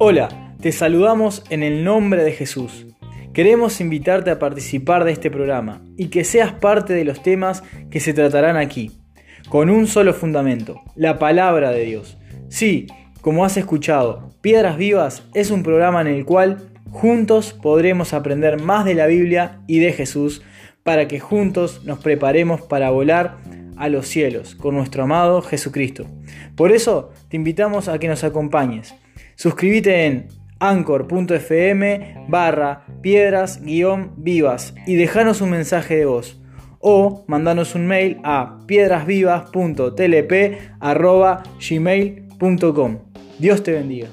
Hola, te saludamos en el nombre de Jesús. Queremos invitarte a participar de este programa y que seas parte de los temas que se tratarán aquí, con un solo fundamento, la palabra de Dios. Sí, como has escuchado, Piedras Vivas es un programa en el cual juntos podremos aprender más de la Biblia y de Jesús para que juntos nos preparemos para volar a los cielos con nuestro amado Jesucristo. Por eso te invitamos a que nos acompañes. Suscríbete en anchor.fm barra piedras guion vivas y dejanos un mensaje de voz o mandanos un mail a piedrasvivas.tlp.gmail.com Dios te bendiga.